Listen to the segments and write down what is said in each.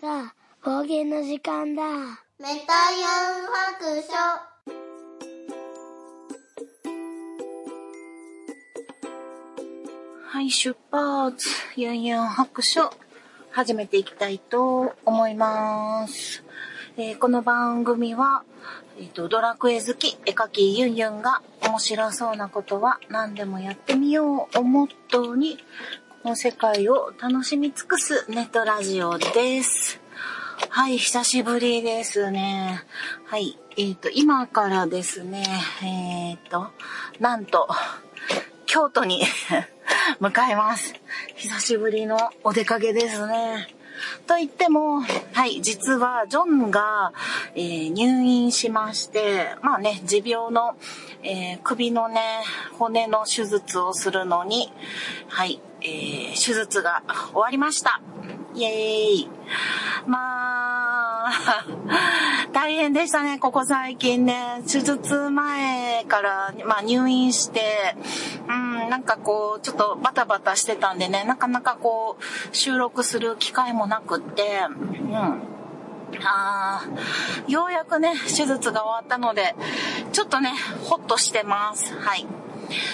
さあ、冒険の時間だ。メタヤン白書。はい、出発。ユンユン白書。始めていきたいと思います。えー、この番組は、えっ、ー、と、ドラクエ好き、絵描きユンユンが面白そうなことは何でもやってみようをモットーに、この世界を楽しみ尽くすネットラジオです。はい、久しぶりですね。はい、えっ、ー、と、今からですね、えっ、と、なんと、京都に 向かいます。久しぶりのお出かけですね。と言っても、はい、実はジョンが、えー、入院しまして、まあね、持病の、えー、首のね、骨の手術をするのに、はい、えー、手術が終わりました。イエーイ。まあ、大変でしたね、ここ最近ね。手術前から、まあ入院して、うん、なんかこう、ちょっとバタバタしてたんでね、なかなかこう、収録する機会もなくって、うん。あようやくね、手術が終わったので、ちょっとね、ほっとしてます。はい。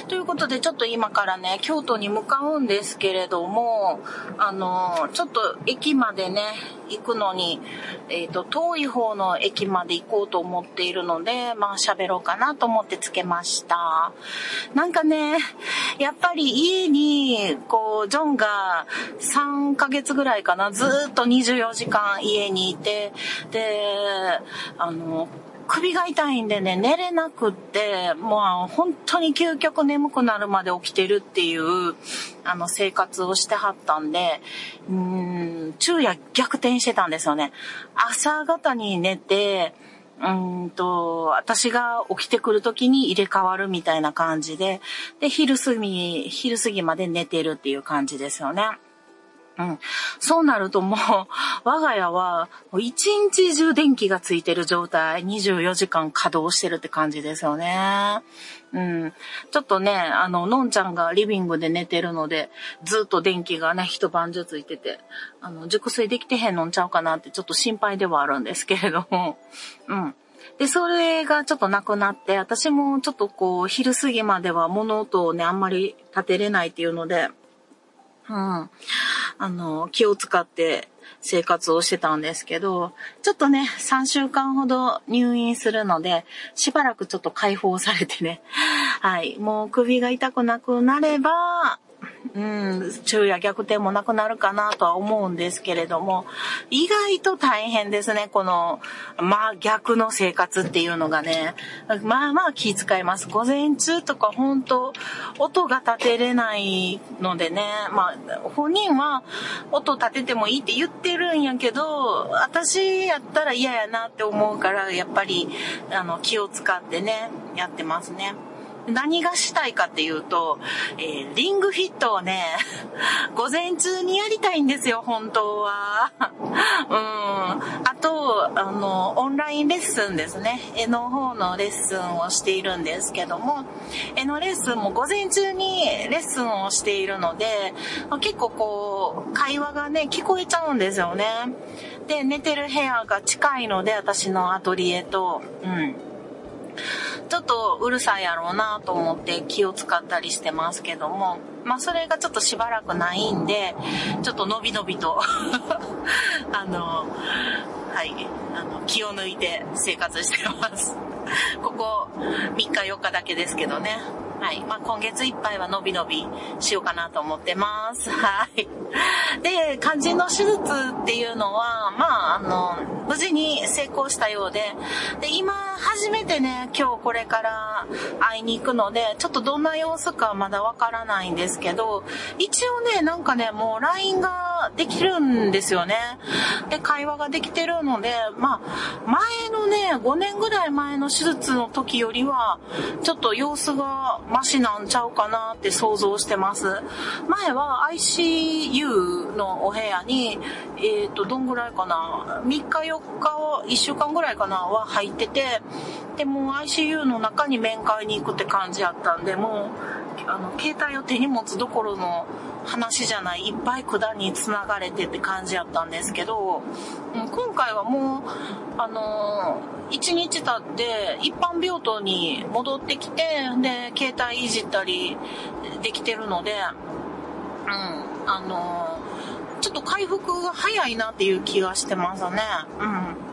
ということで、ちょっと今からね、京都に向かうんですけれども、あの、ちょっと駅までね、行くのに、えっ、ー、と、遠い方の駅まで行こうと思っているので、まあ喋ろうかなと思ってつけました。なんかね、やっぱり家に、こう、ジョンが3ヶ月ぐらいかな、ずっと24時間家にいて、で、あの、首が痛いんでね、寝れなくって、もう本当に究極眠くなるまで起きてるっていう、あの、生活をしてはったんで、うん、昼夜逆転してたんですよね。朝方に寝て、うんと、私が起きてくる時に入れ替わるみたいな感じで、で、昼過ぎ、昼過ぎまで寝てるっていう感じですよね。うん。そうなるともう、我が家は、一日中電気がついてる状態、24時間稼働してるって感じですよね。うん。ちょっとね、あの、のんちゃんがリビングで寝てるので、ずっと電気がね、一晩中ついてて、あの、熟睡できてへんのんちゃうかなってちょっと心配ではあるんですけれども、うん。で、それがちょっとなくなって、私もちょっとこう、昼過ぎまでは物音をね、あんまり立てれないっていうので、うん。あの、気を使って生活をしてたんですけど、ちょっとね、3週間ほど入院するので、しばらくちょっと解放されてね、はい、もう首が痛くなくなれば、うん、昼夜逆転もなくなるかなとは思うんですけれども、意外と大変ですね、この、まあ逆の生活っていうのがね。まあまあ気遣います。午前中とか本当音が立てれないのでね、まあ本人は音立ててもいいって言ってるんやけど、私やったら嫌やなって思うから、やっぱり、あの、気を使ってね、やってますね。何がしたいかっていうと、えー、リングフィットをね、午前中にやりたいんですよ、本当は。うん。あと、あの、オンラインレッスンですね。絵の方のレッスンをしているんですけども、絵のレッスンも午前中にレッスンをしているので、結構こう、会話がね、聞こえちゃうんですよね。で、寝てる部屋が近いので、私のアトリエと、うん。ちょっとうるさいやろうなと思って気を使ったりしてますけども、まあそれがちょっとしばらくないんで、ちょっとのびのびと あの、はい、あの、気を抜いて生活してます。ここ3日4日だけですけどね。はい。まあ、今月いっぱいは伸び伸びしようかなと思ってます。はい。で、肝心の手術っていうのは、まあ、あの、無事に成功したようで、で、今、初めてね、今日これから会いに行くので、ちょっとどんな様子かまだわからないんですけど、一応ね、なんかね、もう LINE ができるんですよね。で、会話ができてるので、まあ、前のね、5年ぐらい前の手術の時よりは、ちょっと様子がマシなんちゃうかなって想像してます。前は ICU のお部屋に、えっ、ー、と、どんぐらいかな、3日4日を、1週間ぐらいかなは入ってて、で、も ICU の中に面会に行くって感じやったんで、もう、あの、携帯を手に持つどころの話じゃない、いっぱい管に繋がれてって感じやったんですけど、今回はもう、あのー、1日経って一般病棟に戻ってきて、で、携帯いじったりできてるので、うん、あのー、ちょっと回復が早いなっていう気がしてますね。うん。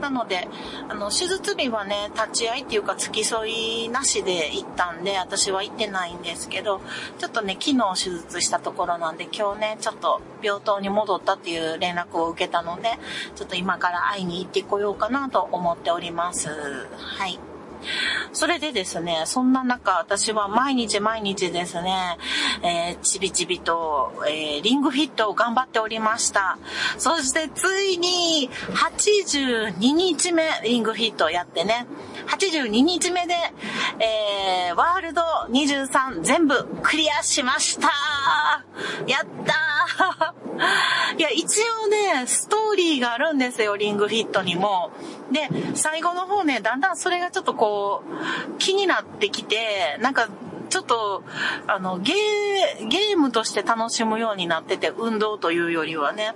なので、あの、手術日はね、立ち会いっていうか付き添いなしで行ったんで、私は行ってないんですけど、ちょっとね、昨日手術したところなんで、今日ね、ちょっと病棟に戻ったっていう連絡を受けたので、ちょっと今から会いに行ってこようかなと思っております。はい。それでですね、そんな中、私は毎日毎日ですね、えー、ちびちびと、えー、リングフィットを頑張っておりました。そしてついに、82日目、リングフィットをやってね、82日目で、えー、ワールド23全部クリアしましたやったーいや、一応ね、ストーリーがあるんですよ、リングフィットにも。で、最後の方ね、だんだんそれがちょっとこう、う気になってきて、なんか、ちょっと、あの、ゲー、ゲームとして楽しむようになってて、運動というよりはね、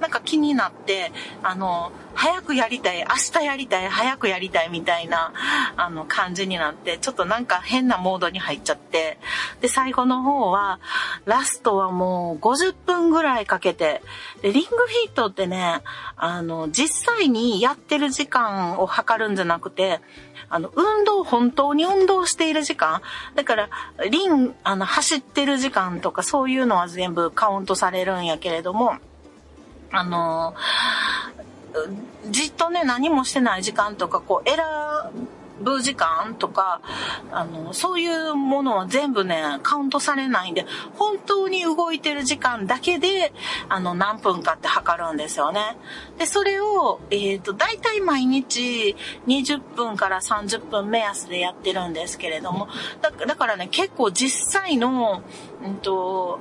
なんか気になって、あの、早くやりたい、明日やりたい、早くやりたいみたいな、あの、感じになって、ちょっとなんか変なモードに入っちゃって、で、最後の方は、ラストはもう50分ぐらいかけて、で、リングフィットってね、あの、実際にやってる時間を測るんじゃなくて、あの、運動、本当に運動している時間。だから、リン、あの、走ってる時間とかそういうのは全部カウントされるんやけれども、あの、じっとね、何もしてない時間とか、こう、選ぶ時間とか、あの、そういうものは全部ね、カウントされないんで、本当に動いてる時間だけで、あの、何分かって測るんですよね。で、それを、えっ、ー、と、大体毎日20分から30分目安でやってるんですけれども、だだからね、結構実際の、うんと、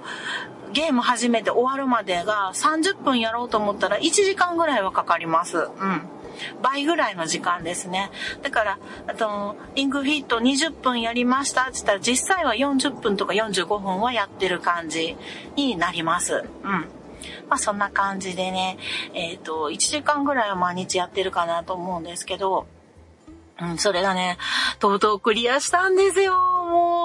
ゲーム始めて終わるまでが30分やろうと思ったら1時間ぐらいはかかります。うん。倍ぐらいの時間ですね。だから、あと、リングフィット20分やりましたって言ったら実際は40分とか45分はやってる感じになります。うん。まあそんな感じでね、えっ、ー、と、1時間ぐらいは毎日やってるかなと思うんですけど、うん、それがね、とうとうクリアしたんですよ。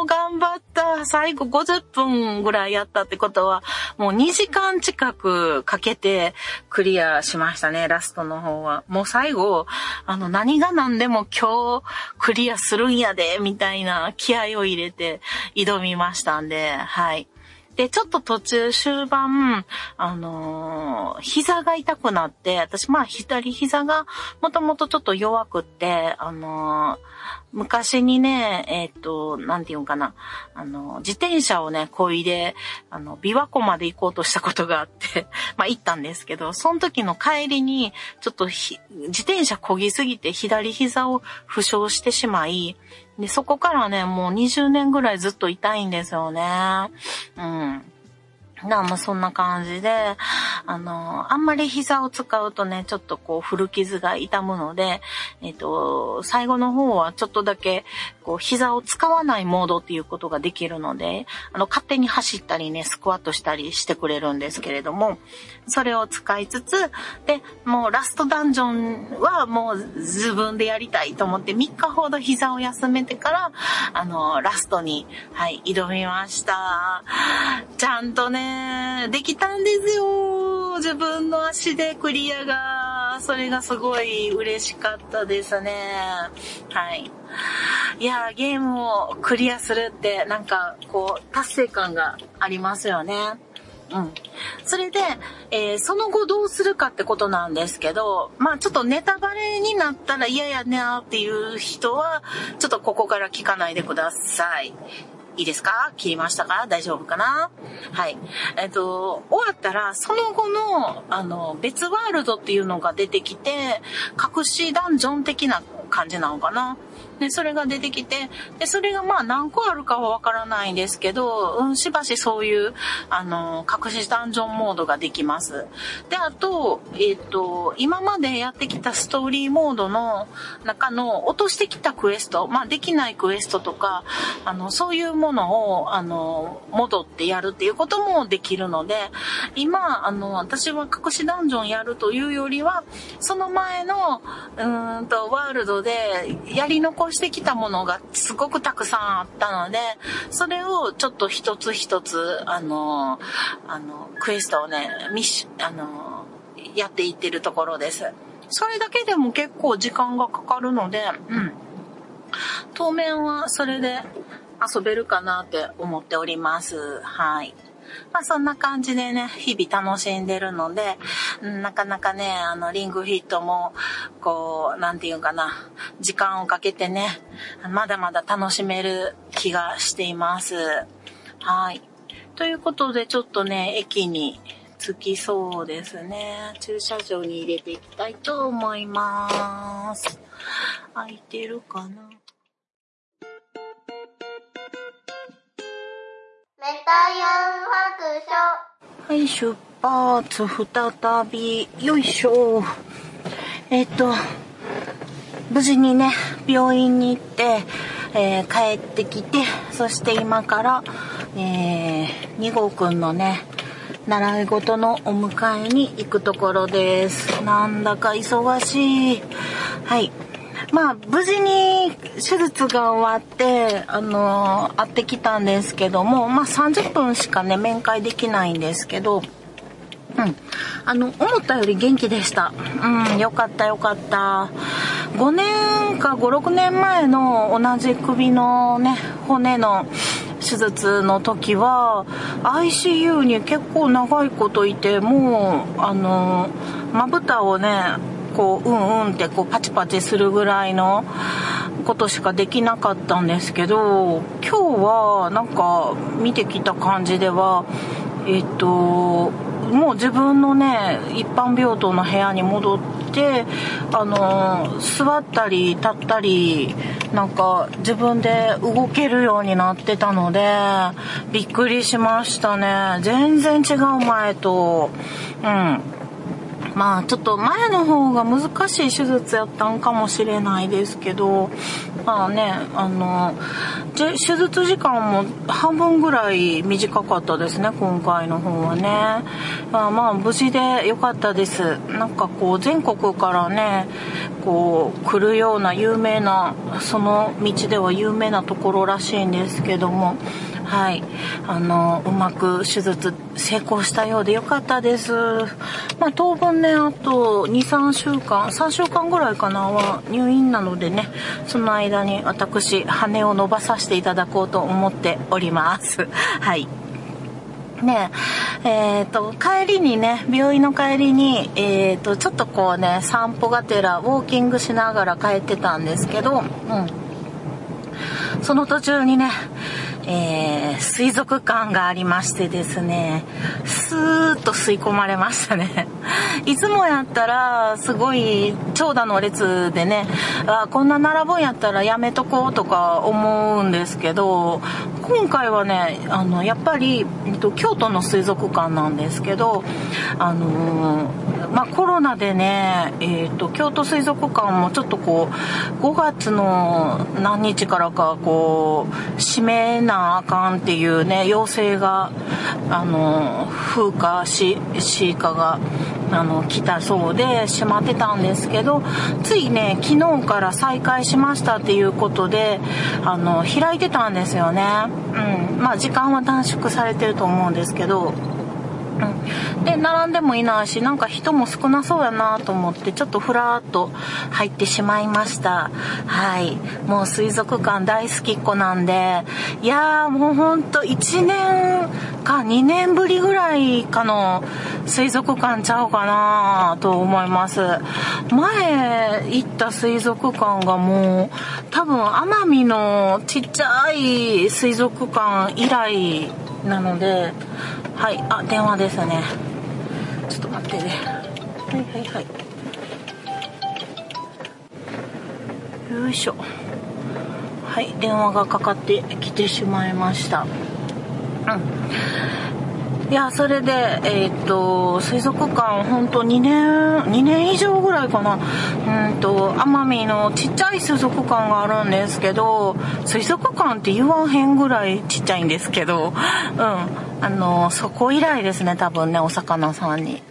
もう頑張った。最後50分ぐらいやったってことは、もう2時間近くかけてクリアしましたね、ラストの方は。もう最後、あの、何が何でも今日クリアするんやで、みたいな気合を入れて挑みましたんで、はい。で、ちょっと途中終盤、あのー、膝が痛くなって、私まあ左膝がもともとちょっと弱くって、あのー昔にね、えっ、と、なんていうのかな、あの、自転車をね、こいで、あの、琵琶湖まで行こうとしたことがあって まあ行ったんですけど、その時の帰りに、ちょっと自転車漕ぎすぎて左膝を負傷してしまい、で、そこからね、もう20年ぐらいずっと痛いんですよね。うん。なまあそんな感じで、あの、あんまり膝を使うとね、ちょっとこう古傷が痛むので、えっ、と、最後の方はちょっとだけ、こう膝を使わないモードっていうことができるので、あの、勝手に走ったりね、スクワットしたりしてくれるんですけれども、それを使いつつ、で、もうラストダンジョンはもう自分でやりたいと思って3日ほど膝を休めてから、あの、ラストに、はい、挑みました。ちゃんとね、できたんですよ。自分の足でクリアが。それがすごい嬉しかったですね。はい。いや、ゲームをクリアするって、なんか、こう、達成感がありますよね。うん。それで、えー、その後どうするかってことなんですけど、まあちょっとネタバレになったら嫌やなっていう人は、ちょっとここから聞かないでください。いいですか？切りましたか？大丈夫かな？はい。えっと、終わったら、その後の、あの、別ワールドっていうのが出てきて、隠しダンジョン的な感じなのかな？で、それが出てきて、で、それがまあ何個あるかはわからないんですけど、うん、しばしそういう、あの、隠しダンジョンモードができます。で、あと、えっ、ー、と、今までやってきたストーリーモードの中の落としてきたクエスト、まあできないクエストとか、あの、そういうものを、あの、戻ってやるっていうこともできるので、今、あの、私は隠しダンジョンやるというよりは、その前の、うんと、ワールドでやり残してきたものがすごくたくさんあったので、それをちょっと一つ一つ、あの、あの、クエストをね、ミッシュ、あの、やっていってるところです。それだけでも結構時間がかかるので、うん。当面はそれで遊べるかなって思っております。はい。まあそんな感じでね、日々楽しんでるので、なかなかね、あの、リングフィットも、こう、なんていうかな、時間をかけてね、まだまだ楽しめる気がしています。はい。ということで、ちょっとね、駅に着きそうですね。駐車場に入れていきたいと思います。空いてるかな？メタヤン白書。はい、出発、再び、よいしょ。えっ、と、無事にね、病院に行って、えー、帰ってきて、そして今から、えー、2号くんのね、習い事のお迎えに行くところです。なんだか忙しい。はい。まあ、無事に手術が終わって、あの、会ってきたんですけども、まあ30分しかね、面会できないんですけど、うん。あの、思ったより元気でした。うん、よかったよかった。5年か5、6年前の同じ首のね、骨の手術の時は、ICU に結構長いこといて、もう、あの、まぶたをね、こううんうんってこうパチパチするぐらいのことしかできなかったんですけど今日はなんか見てきた感じではえっともう自分のね一般病棟の部屋に戻ってあの座ったり立ったりなんか自分で動けるようになってたのでびっくりしましたね。全然違う前とうん。まあちょっと前の方が難しい手術やったんかもしれないですけど、まあね、あの、手術時間も半分ぐらい短かったですね、今回の方はね。まあまあ無事で良かったです。なんかこう全国からね、こう来るような有名な、その道では有名なところらしいんですけども、はい。あの、うまく手術成功したようでよかったです。まあ、当分ね、あと2、3週間、3週間ぐらいかなは入院なのでね、その間に私、羽を伸ばさせていただこうと思っております。はい。ねえ、えっ、ー、と、帰りにね、病院の帰りに、えっ、ー、と、ちょっとこうね、散歩がてら、ウォーキングしながら帰ってたんですけど、うん。その途中にね、えー、水族館がありましてですね、スーッと吸い込まれましたね。いつもやったら、すごい長蛇の列でね、あこんな並ぶんやったらやめとこうとか思うんですけど、今回はね、あの、やっぱり、えっと、京都の水族館なんですけど、あのー、まあ、コロナでね、えっと、京都水族館もちょっとこう、5月の何日からか、こう、閉めなあかんっていうね、要請が、あの、風化し、しかが、あの、来たそうで、閉まってたんですけど、ついね、昨日から再開しましたっていうことで、あの、開いてたんですよね。うん。まあ、時間は短縮されてると思うんですけど、で並んでもいないしなんか人も少なそうやなと思ってちょっとふらーっと入ってしまいました。はい。もう水族館大好きっ子なんでいやーもうほんと1年か2年ぶりぐらいかの水族館ちゃうかなと思います。前行った水族館がもう多分奄美のちっちゃい水族館以来なのではいあ電話ですねちょっと待ってねはいはいはいよいしょはい、電話がかかってきてしまいました。うん。いや、それで、えーっと、水族館、本当2年、2年以上ぐらいかな。うんと、奄美のちっちゃい水族館があるんですけど、水族館って言わへんぐらいちっちゃいんですけど、うん。あの、そこ以来ですね、多分ね、お魚さんに。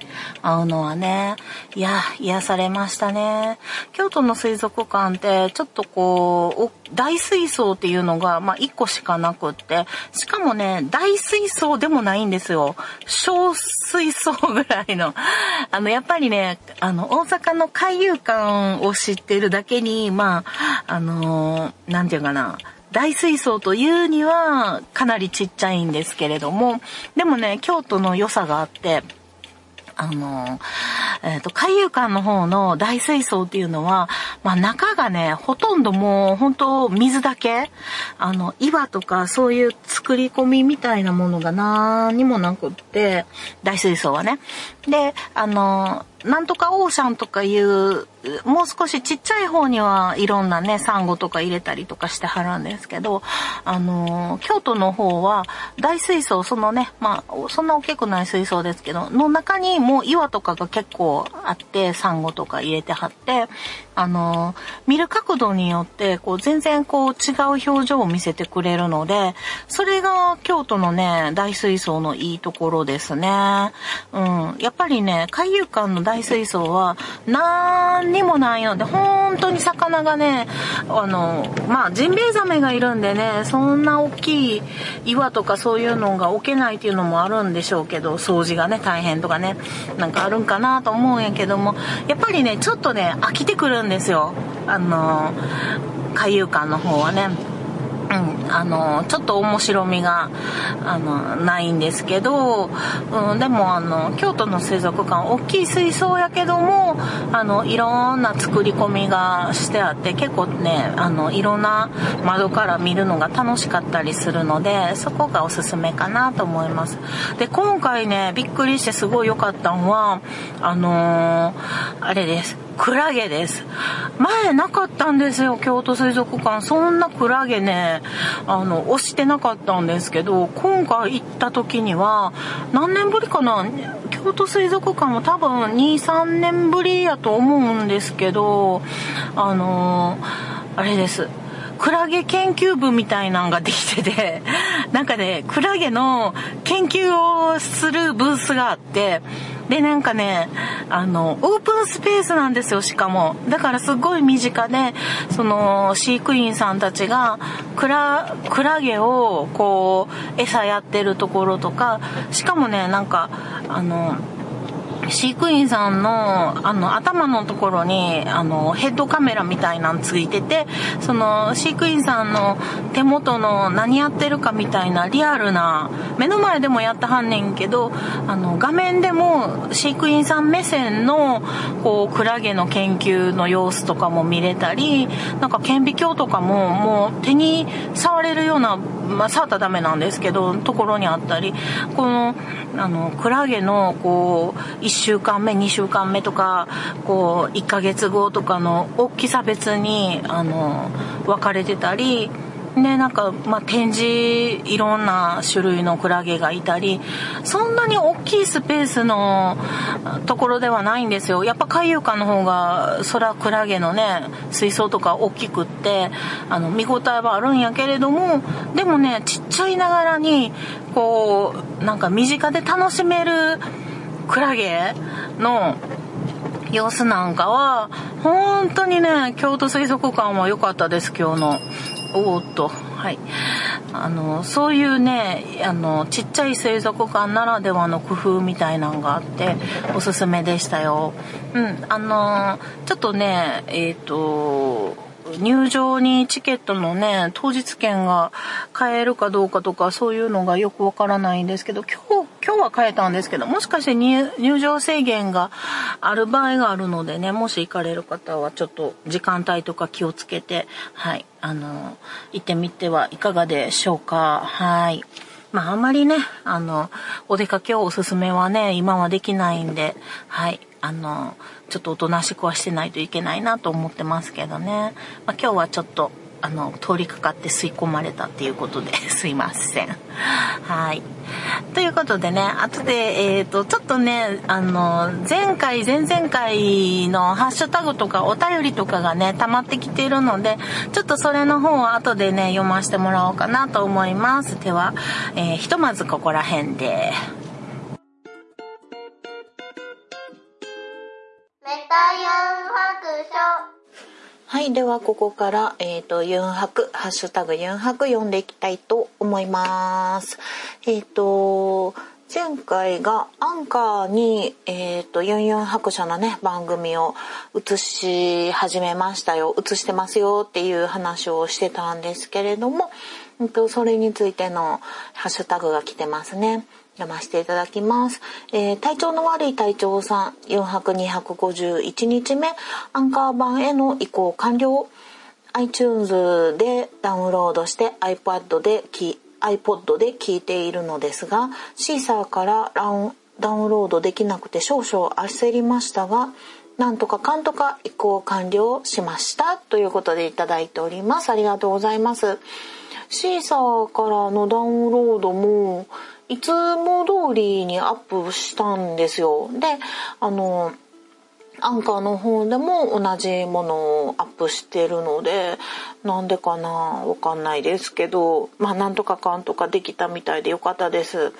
会うのはね。いや、癒されましたね。京都の水族館って、ちょっとこう、大水槽っていうのが、まあ、1個しかなくって、しかもね、大水槽でもないんですよ。小水槽ぐらいの。あの、やっぱりね、あの、大阪の海遊館を知ってるだけに、まあ、あのーなんていうかな、大水槽というにはかなりちっちゃいんですけれども、でもね、京都の良さがあって、あの、えっ、と、海遊館の方の大水槽っていうのは、まあ中がね、ほとんどもう本当水だけ、あの、岩とかそういう作り込みみたいなものが何にもなくって、大水槽はね。で、あの、なんとかオーシャンとかいう、もう少しちっちゃい方にはいろんなね、サンゴとか入れたりとかしてはるんですけど、あの、京都の方は大水槽、そのね、まあ、そんな大きくない水槽ですけど、の中にもう岩とかが結構あって、サンゴとか入れてはって、あの、見る角度によって、こう全然こう違う表情を見せてくれるので、それが京都のね、大水槽のいいところですね。うん。やっぱりね、海遊館の大水槽は、なんにもないので、本当に魚がね、あの、まあ、ジンベエザメがいるんでね、そんな大きい岩とかそういうのが置けないっていうのもあるんでしょうけど、掃除がね、大変とかね、なんかあるんかなと思うんやけども、やっぱりね、ちょっとね、飽きてくるんですよ。あの、海遊館の方はね。うん、あの、ちょっと面白みが、あの、ないんですけど、うん、でもあの、京都の水族館、大きい水槽やけども、あの、いろんな作り込みがしてあって、結構ね、あの、いろんな窓から見るのが楽しかったりするので、そこがおすすめかなと思います。で、今回ね、びっくりしてすごい良かったのは、あのーあれです。クラゲです。前なかったんですよ、京都水族館。そんなクラゲね、あの、押してなかったんですけど、今回行った時には、何年ぶりかな京都水族館も多分2、3年ぶりやと思うんですけど、あのあれです。クラゲ研究部みたいなのができてて、なんかね、クラゲの研究をするブースがあって、で、なんかね、あの、オープンスペースなんですよ、しかも。だからすごい身近で、その、飼育員さんたちが、クラ、クラゲを、こう、餌やってるところとか、しかもね、なんか、あの、飼育員さんの、あの、頭のところに、あの、ヘッドカメラみたいなのついてて、その、飼育員さんの手元の何やってるかみたいなリアルな、目の前でもやってはんねんけど、あの、画面でも飼育員さん目線の、こう、クラゲの研究の様子とかも見れたり、なんか顕微鏡とかも、もう手に触れるような、まあ、触ったらダメなんですけど、ところにあったり、この、あの、クラゲの、こう、1週間目、2週間目とか、こう、1ヶ月後とかの大きさ別に、あの、分かれてたり、で、なんか、まあ、展示、いろんな種類のクラゲがいたり、そんなに大きいスペースのところではないんですよ。やっぱ海遊館の方が、そらクラゲのね、水槽とか大きくって、あの、見応えはあるんやけれども、でもね、ちっちゃいながらに、こう、なんか身近で楽しめるクラゲの様子なんかは、本当にね、京都水族館は良かったです、今日の。おーっと、はい。あの、そういうね、あの、ちっちゃい水族館ならではの工夫みたいなのがあって、おすすめでしたよ。うん、あの、ちょっとね、えっ、と、入場にチケットのね、当日券が買えるかどうかとか、そういうのがよくわからないんですけど、今、今日は買えたんですけど、もしかして入場制限がある場合があるのでね、もし行かれる方はちょっと時間帯とか気をつけて、はい、あの、行ってみてはいかがでしょうか。はい。まああんまりね、あの、お出かけをおすすめはね、今はできないんで、はい、あの、ちょっとおとなしくはしてないといけないなと思ってますけどね。まあ今日はちょっと、あの通りかかって吸い込まれたっていうことで すいません。はい。ということでね後でえっ、ー、とちょっとねあの前回前々回のハッシュタグとかお便りとかがね溜まってきているのでちょっとそれの方を後でね読ませてもらおうかなと思います。では、えー、ひとまずここら辺で。はい。では、ここから、えっ、ー、と、ユンハク、ハッシュタグユンハク読んでいきたいと思います。えっ、ー、と、前回がアンカーに、えっ、ー、と、ユンユン白書のね、番組を映し始めましたよ。映してますよっていう話をしてたんですけれども、えっと、それについてのハッシュタグが来てますね。読ませていただきます。えー、体調の悪い隊長さん、4泊251日目、アンカー版への移行完了。iTunes でダウンロードして iPad で iPod で聞いているのですが、シーサーからダウンロードできなくて少々焦りましたが、なんとかかんとか移行完了しましたということでいただいております。ありがとうございます。シーサーからのダウンロードもいつも通りにアップしたんですよ。で、あの、アンカーの方でも同じものをアップしてるので、なんでかなわかんないですけど、まあなんとかかんとかできたみたいでよかったです。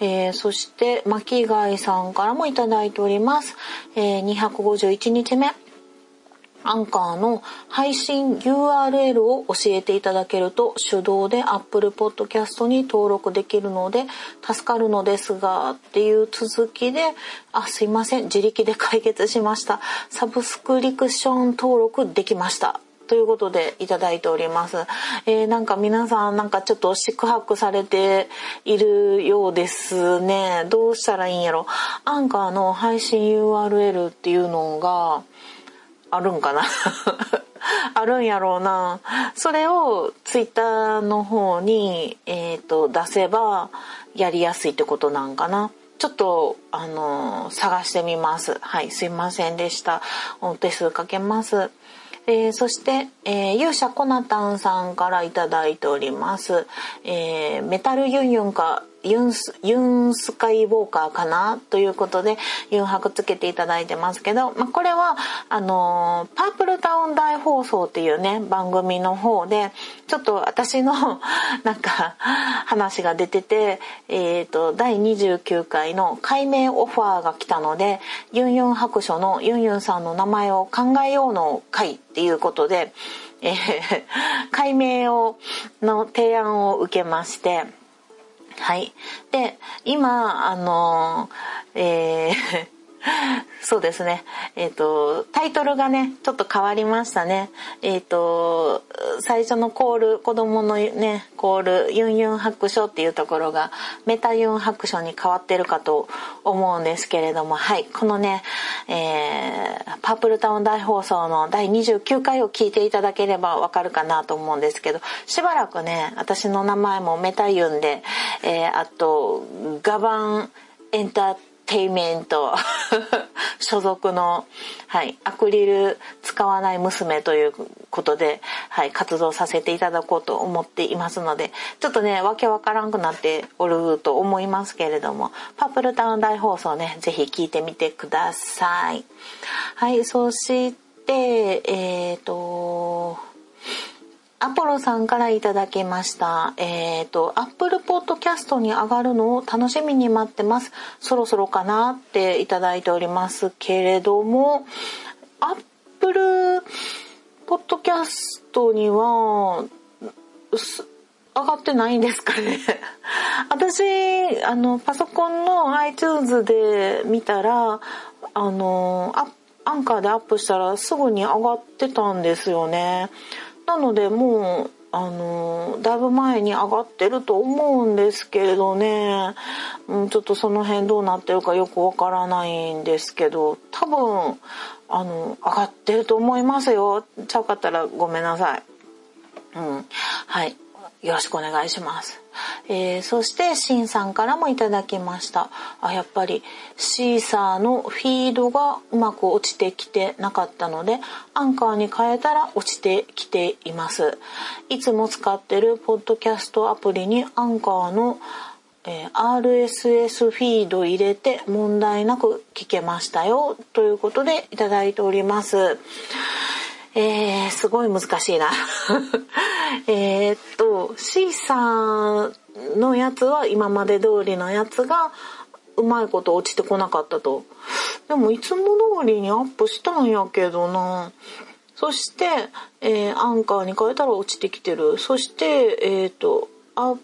えー、そして、巻貝さんからもいただいております。えー、251日目。アンカーの配信 URL を教えていただけると手動で Apple Podcast に登録できるので助かるのですがっていう続きであすいません自力で解決しましたサブスクリクション登録できましたということでいただいております。えー、なんか皆さんなんかちょっと宿泊されているようですね。どうしたらいいんやろ。アンカーの配信 URL っていうのが、あるんかな？あるんやろうな。それをツイッターの方に、えーと、出せばやりやすいってことなんかな？ちょっと、あのー、探してみます。はい、すいませんでした。お手数かけます。えー、そして、えー、勇者コナタンさんからいただいております。えー、メタルユンユンかユンス、ユンスカイウォーカーかなということで、ユン泊つけていただいてますけど、まあ、これは、あのー、パープルタウン大放送っていうね、番組の方で、ちょっと私の なんか、話が出てて、えっ、ー、と、第29回の解明オファーが来たので、ユンユン白書のユンユンさんの名前を考えようの会っていうことで、えー、解明を、の提案を受けまして、はい。で、今、あの、えー そうですね。えっ、ー、と、タイトルがね、ちょっと変わりましたね。えっ、ー、と、最初のコール、子供のね、コール、ユンユン白書っていうところが、メタユン白書に変わってるかと思うんですけれども、はい、このね、えー、パープルタウン大放送の第29回を聞いていただければわかるかなと思うんですけど、しばらくね、私の名前もメタユンで、えー、あと、ガバンエンターテイメント所属の、はい、アクリル使わない娘ということで、はい、活動させていただこうと思っていますので、ちょっとね、わけわからんくなっておると思いますけれども、パープルタウン大放送ね、ぜひ聞いてみてください。はい、そして、えっ、ー、と、アポロさんからいただきました。えっ、ー、と、アップルポッドキャストに上がるのを楽しみに待ってます。そろそろかなっていただいておりますけれども、アップルポッドキャストには、上がってないんですかね 私、あの、パソコンの iTunes で見たら、あの、アンカーでアップしたらすぐに上がってたんですよね。なのでもうあのだいぶ前に上がってると思うんですけれどね、うん、ちょっとその辺どうなってるかよくわからないんですけど。多分あの上がってると思いますよ。ちゃうかったらごめんなさい。うん、はい。よろしくお願いします。えー、そしてシンさんからもいただきました。あやっぱりシーサーのフィードがうまく落ちてきてなかったのでアンカーに変えたら落ちてきています。いつも使ってるポッドキャストアプリにアンカーのえー、RSS フィード入れて問題なく聞けましたよ。ということでいただいております。えー、すごい難しいな。えっと、C さんのやつは今まで通りのやつがうまいこと落ちてこなかったと。でもいつも通りにアップしたんやけどな。そして、えー、アンカーに変えたら落ちてきてる。そして、えっ、ー、と、あ、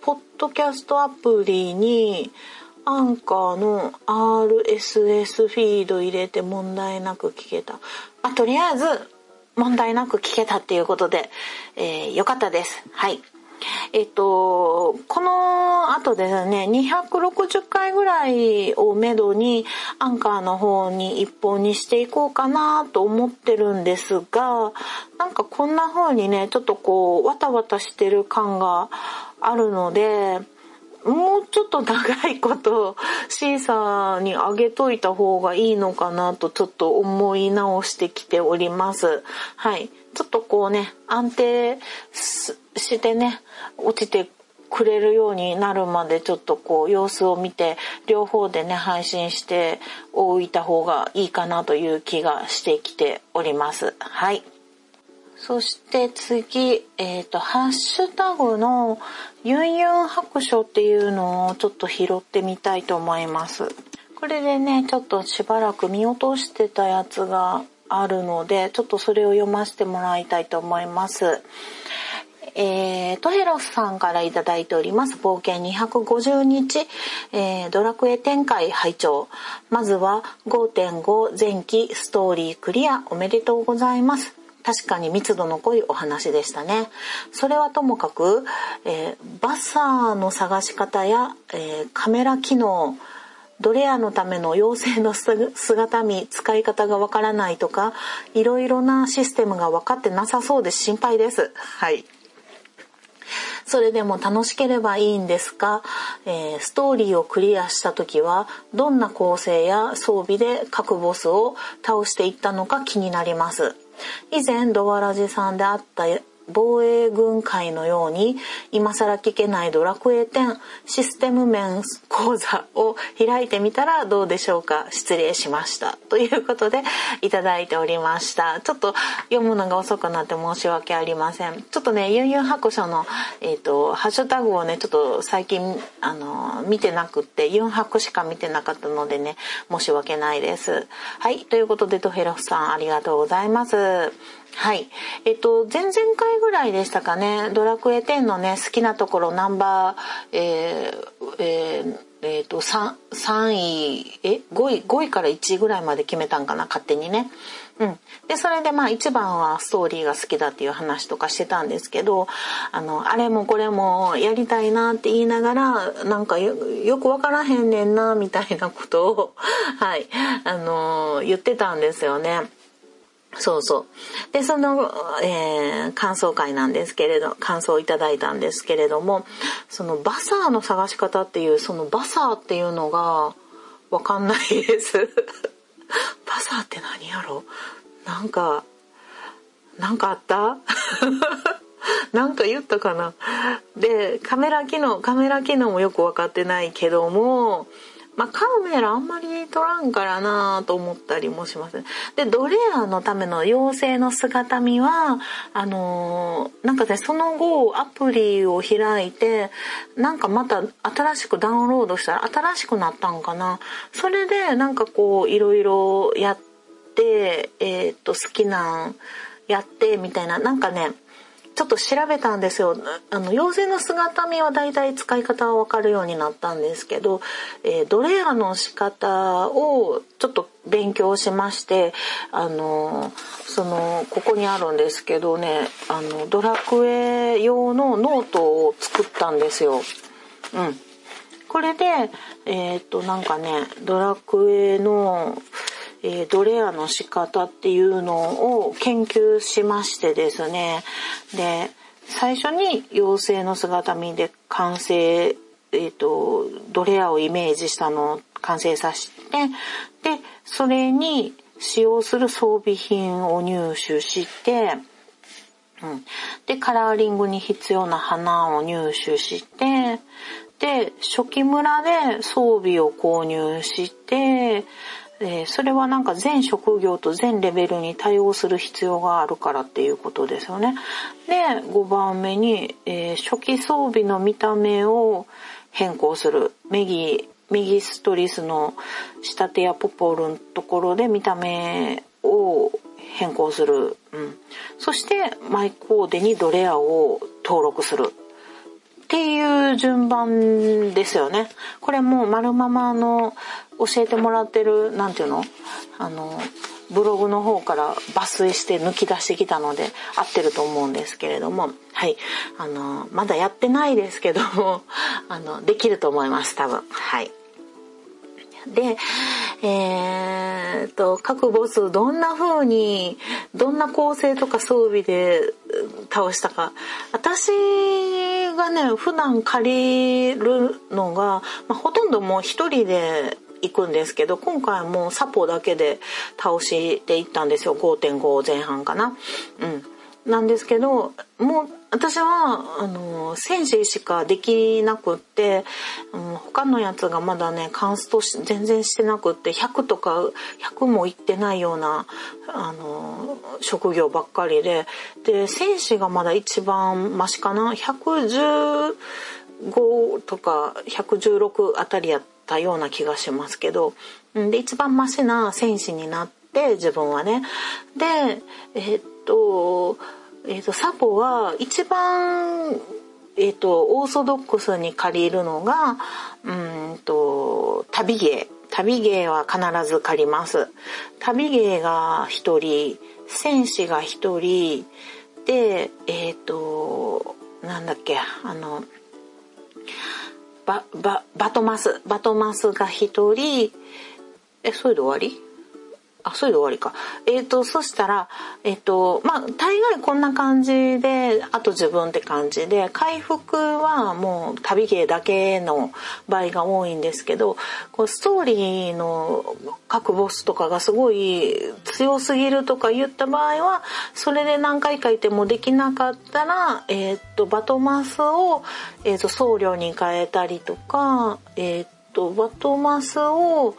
ポッドキャストアプリに、アンカーの RSS フィード入れて問題なく聞けた。まあ、とりあえず、問題なく聞けたっていうことで、えー、よかったです。はい。えっと、この後ですね、260回ぐらいをめどにアンカーの方に一本にしていこうかなと思ってるんですが、なんかこんな風にね、ちょっとこう、わたわたしてる感があるので、もうちょっと長いことシーサーにあげといた方がいいのかなとちょっと思い直してきております。はい。ちょっとこうね、安定してね、落ちてくれるようになるまでちょっとこう様子を見て両方でね配信しておいた方がいいかなという気がしてきております。はい。そして次、えっ、ー、と、ハッシュタグのユンユン白書っていうのをちょっと拾ってみたいと思います。これでね、ちょっとしばらく見落としてたやつがあるので、ちょっとそれを読ませてもらいたいと思います。えー、トヘロスさんからいただいております。冒険250日、えー、ドラクエ展開拝聴まずは5.5前期ストーリークリアおめでとうございます。確かに密度の濃いお話でしたね。それはともかく、えー、バサーの探し方や、えー、カメラ機能、ドレアのための妖精の姿見使い方がわからないとかいろいろなシステムが分かってなさそうで心配です。はい。それでも楽しければいいんですが、えー、ストーリーをクリアした時はどんな構成や装備で各ボスを倒していったのか気になります。以前ドワラジさんであった防衛軍会のように今更聞けないドラクエ10システム面講座を開いてみたらどうでしょうか失礼しましたということでいただいておりましたちょっと読むのが遅くなって申し訳ありませんちょっとねユンユン白書の、えーと、ハッシュタグをねちょっと最近あの見てなくってユン白しか見てなかったのでね申し訳ないですはいということでドヘロフさんありがとうございますはい。えっと、前々回ぐらいでしたかね、ドラクエ10のね、好きなところナンバー、えー、えー、え、と 3, 3位え？5位5位から1位ぐらいまで決めたんかな勝手にね。うん、でそれでまあ一番はストーリーが好きだっていう話とかしてたんですけどあのあれもこれもやりたいなって言いながらなんかよく分からへんねんなみたいなことをはいあの言ってたんですよね。そうそう。で、その、えー、感想会なんですけれど、感想をいただいたんですけれども、そのバサーの探し方っていう、そのバサーっていうのがわかんないです。バサーって何やろ？なんか、なんかあった？なんか言ったかな？で、カメラ機能、カメラ機能もよく分かってないけども、まあ、カメラあんまり撮らんからなと思ったりもします。で、ドレアのための妖精の姿見は、あのー、なんかね、その後アプリを開いて、なんかまた新しくダウンロードしたら新しくなったんかな。それでなんかこう、いろいろやって、えー、っと、好きなんやってみたいな、なんかね、ちょっと調べたんですよ。あの、妖精の姿見はだいたい使い方はわかるようになったんですけど、えー、ドレアの仕方をちょっと勉強しまして、あの、その、ここにあるんですけどね、あの、ドラクエ用のノートを作ったんですよ。うん。これで、えっ、と、なんかね、ドラクエの、えー、ドレアの仕方っていうのを研究しましてですね。で最初に妖精の姿見で完成、えっ、と、ドレアをイメージしたのを完成させて、で、それに使用する装備品を入手して、うん、で、カラーリングに必要な花を入手して、で、初期村で装備を購入して、えそれはなんか全職業と全レベルに対応する必要があるからっていうことですよね。で、5番目に、えー、初期装備の見た目を変更する。メギ、メギストリスの仕立てやポポールのところで見た目を変更する。うん。そしてマイコーデにドレアを登録する。っていう順番ですよね。これもう丸ままの教えてもらってる、なんていうの？あの、ブログの方から抜粋して抜き出してきたので合ってると思うんですけれども、はい。あの、まだやってないですけども、あの、できると思います、多分。はい。で、えー、と、各ボスどんな風に、どんな構成とか装備で倒したか。私がね、普段借りるのが、まあ、ほとんどもう一人で行くんですけど、今回はもうサポだけで倒していったんですよ。5.5前半かな。うん。なんですけど、もう私は、あの、戦士しかできなくって、うん、他のやつがまだね、カンスト全然してなくって、100とか100もいってないような、あの、職業ばっかりで、で、戦士がまだ一番マシかな？115とか116あたりやったような気がしますけど、で、一番マシな戦士になって、自分はね。で、えー、っと、えっ、ー、と、サポは一番、えっ、ー、と、オーソドックスに借りるのが、うんと、旅芸。旅芸は必ず借ります。旅芸が一人、戦士が一人、で、えっ、ー、と、なんだっけ、あの、バ、バ、バトマス、バトマスが一人、え、それで終わり？あ、それで終わりか。えっ、ー、と、そしたら、えっ、ー、と、まあ、大概こんな感じで、あと自分って感じで、回復はもう旅芸だけの場合が多いんですけど、こうストーリーの各ボスとかがすごい強すぎるとか言った場合は、それで何回かいてもできなかったら、えっ、ー、と、バトマスを、えっ、と、僧侶に変えたりとか、えっ、と、バトマスを、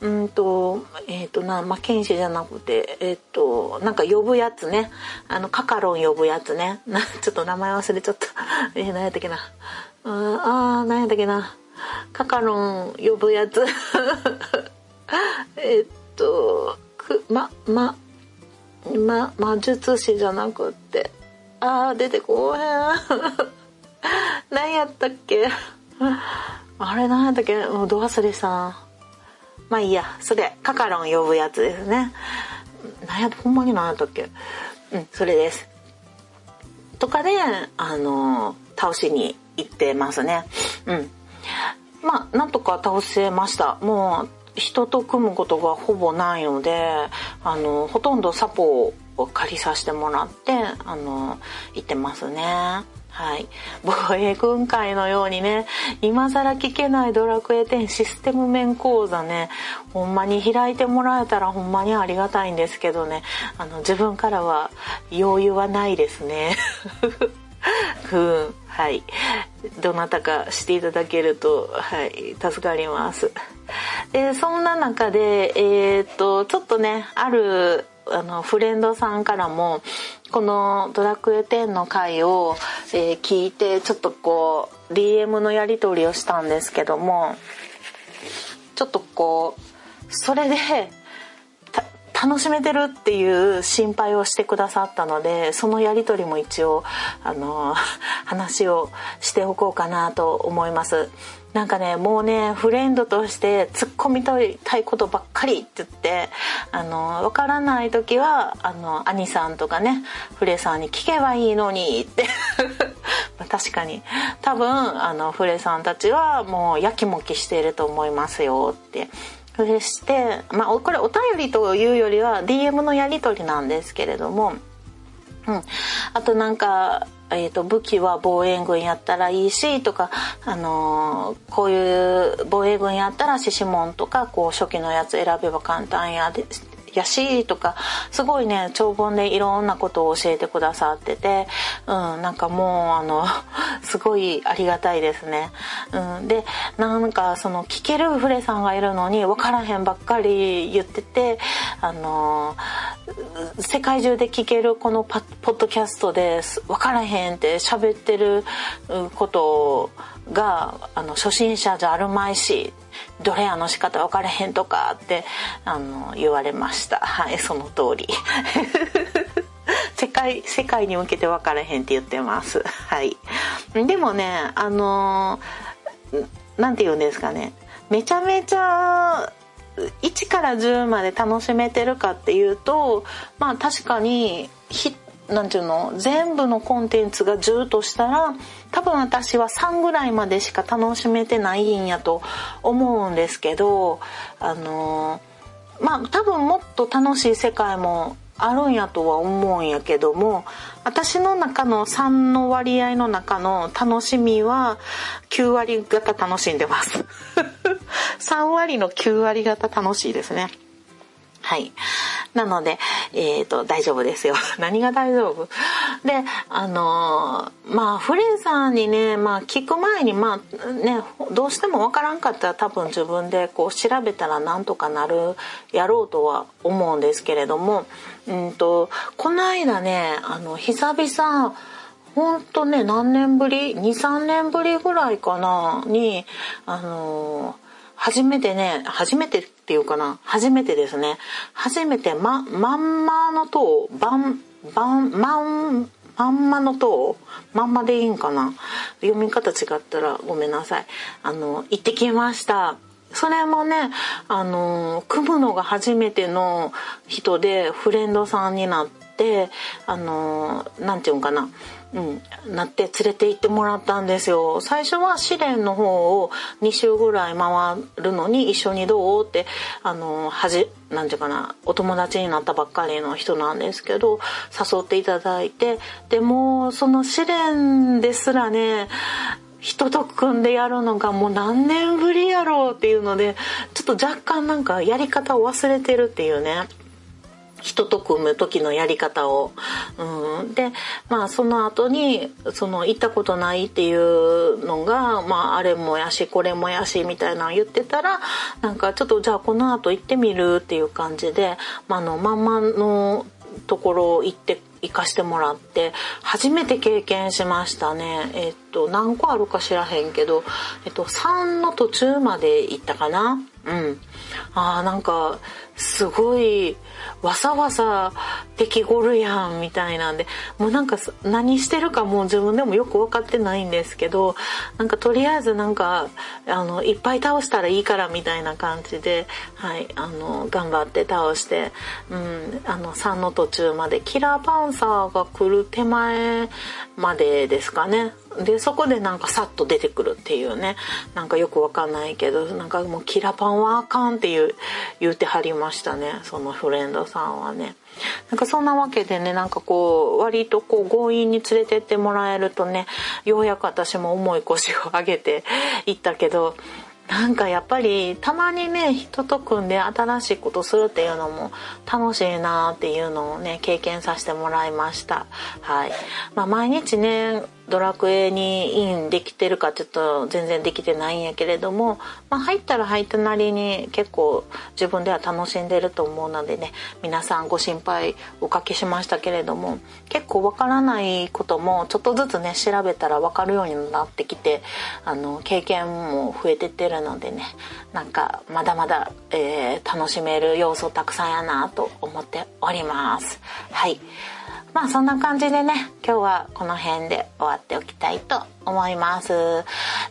うんと、えっ、ー、とな、まあ、剣士じゃなくて、えっ、ー、と、なんか呼ぶやつね。あの、カカロン呼ぶやつね。な、ちょっと名前忘れちゃった。えー、何やったっけな。ああ、何やったっけな。カカロン呼ぶやつ。えっと、く、ま、ま、ま、魔術師じゃなくって。ああ、出てこへん。何やったっけあれ何やったっけ？もうど忘れさ。まあいいや、それ、カカロン呼ぶやつですね。なんや、ほんまに何やったっけ？うん、それです。とかで、あの、倒しに行ってますね。うん。まあ、なんとか倒せました。もう、人と組むことがほぼないので、あの、ほとんどサポを借りさせてもらって、あの、行ってますね。はい。防衛軍会のようにね、今更聞けないドラクエ10システム面講座ね、ほんまに開いてもらえたらほんまにありがたいんですけどね、あの、自分からは余裕はないですね。うん、はい。どなたかしていただけると、はい、助かります。で、そんな中で、えー、っと、ちょっとね、ある、あの、フレンドさんからも、このドラクエ10の回を、えー、聞いて、ちょっとこう、DM のやり取りをしたんですけども、ちょっとこう、それで、楽しめてるっていう心配をしてくださったのでそのやり取りも一応あの話をしておこうかなと思います。なんかねもうねフレンドとして突っ込みたいことばっかりって言ってあの分からない時はあの兄さんとかねフレさんに聞けばいいのにって。確かに。多分あのフレさんたちはもうやきもきしていると思いますよって。そしてまあこれお便りというよりは DM のやり取りなんですけれども。うん、あとなんかえーと、武器は防衛軍やったらいいしとか、あのー、こういう防衛軍やったら獅子門とかこう初期のやつ選べば簡単やでやしとかすごいね長文でいろんなことを教えてくださってて、うん、なんかもうあの すごいありがたいですね。うん、でなんかその聞けるフレさんがいるのに分からへんばっかり言っててあの世界中で聞けるこのポッドキャストで分からへんって喋ってることをがあの初心者じゃあるまいしどれあの仕方分かれへんとかってあの言われました。はいその通り。世界世界に向けて分からへんって言ってます。はい。でもねあの何て言うんですかね。めちゃめちゃ1から10まで楽しめてるかっていうとまあ確かにヒなんていうの？全部のコンテンツが10としたら多分私は3ぐらいまでしか楽しめてないんやと思うんですけどあのまあ多分もっと楽しい世界もあるんやとは思うんやけども私の中の3の割合の中の楽しみは9割方楽しんでます。3割の9割方楽しいですね。はい。なので、え、ー、と、大丈夫ですよ。何が大丈夫？で、あのー、まあ、フレンさんにね、まあ、聞く前に、まあ、ね、どうしてもわからんかったら多分自分でこう調べたらなんとかなるやろうとは思うんですけれども、うんと、この間ね、あの、久々、ほんとね、何年ぶり ?2、3年ぶりぐらいかな？に、あのー初めてね、初めてっていうかな、初めてですね。初めてま、まんまの塔、ばん、ばん、まん、まんまの塔まんまでいいんかな読み方違ったらごめんなさい。あの、行ってきました。それもね、あの、組むのが初めての人でフレンドさんになって、あの、なんていうんかな。うん、なって連れて行ってもらったんですよ。最初は試練の方を2週ぐらい回るのに一緒にどうってあのはじなんていうかなお友達になったばっかりの人なんですけど誘っていただいてでもその試練ですらね人と組んでやるのがもう何年ぶりやろうっていうのでちょっと若干なんかやり方を忘れてるっていうね。人と組む時のやり方を。うん、でまあその後にその行ったことないっていうのが、まあ、あれもやしこれもやしみたいなの言ってたらなんかちょっとじゃあこの後行ってみるっていう感じで、まあ、のまんまのところ行って行かしてもらって初めて経験しましたね。えっと何個あるか知らへんけど、えっと、3の途中まで行ったかな。うん。あーなんかすごいわさわさ敵ごるやんみたいなんでもうなんか何してるかもう自分でもよく分かってないんですけどなんかとりあえずなんかあのいっぱい倒したらいいからみたいな感じで、はい、あの頑張って倒して、うん、あの3の途中までキラーパンサーが来る手前までですかね。でそこでなんかさっと出てくるっていうね。なんかよくわかんないけどなんかもうキラパンはあかんっていう言うてはります。ましたねそのフレンドさんはね。なんかそんなわけでねなんかこう割とこう強引に連れてってもらえるとねようやく私も重い腰を上げていったけどなんかやっぱりたまにね人と組んで新しいことするっていうのも楽しいなっていうのをね経験させてもらいましたはいまあ毎日ねドラクエにインできてるかちょっと全然できてないんやけれども、まあ、入ったら入ったなりに結構自分では楽しんでると思うのでね皆さんご心配おかけしましたけれども結構わからないこともちょっとずつね調べたらわかるようになってきてあの経験も増えてってるのでねなんかまだまだ、えー、楽しめる要素たくさんやなと思っております。はいまあそんな感じでね今日はこの辺で終わっておきたいと思います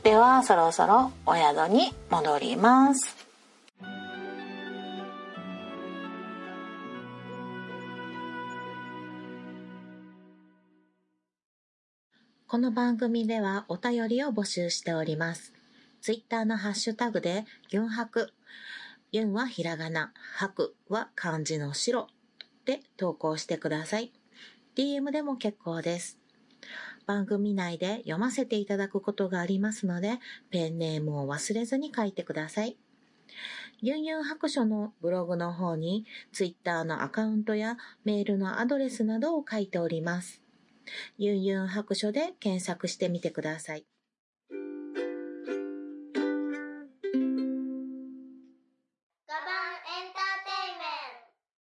ではそろそろお宿に戻りますこの番組ではお便りを募集しております。ツイッターのハッシュタグで、ユンハク。ユンはひらがな、ハクは漢字の白で投稿してください。DM でも結構です。番組内で読ませていただくことがありますので、ペンネームを忘れずに書いてください。ユンユン白書のブログの方に、ツイッターのアカウントやメールのアドレスなどを書いております。ユンユン白書で検索してみてください。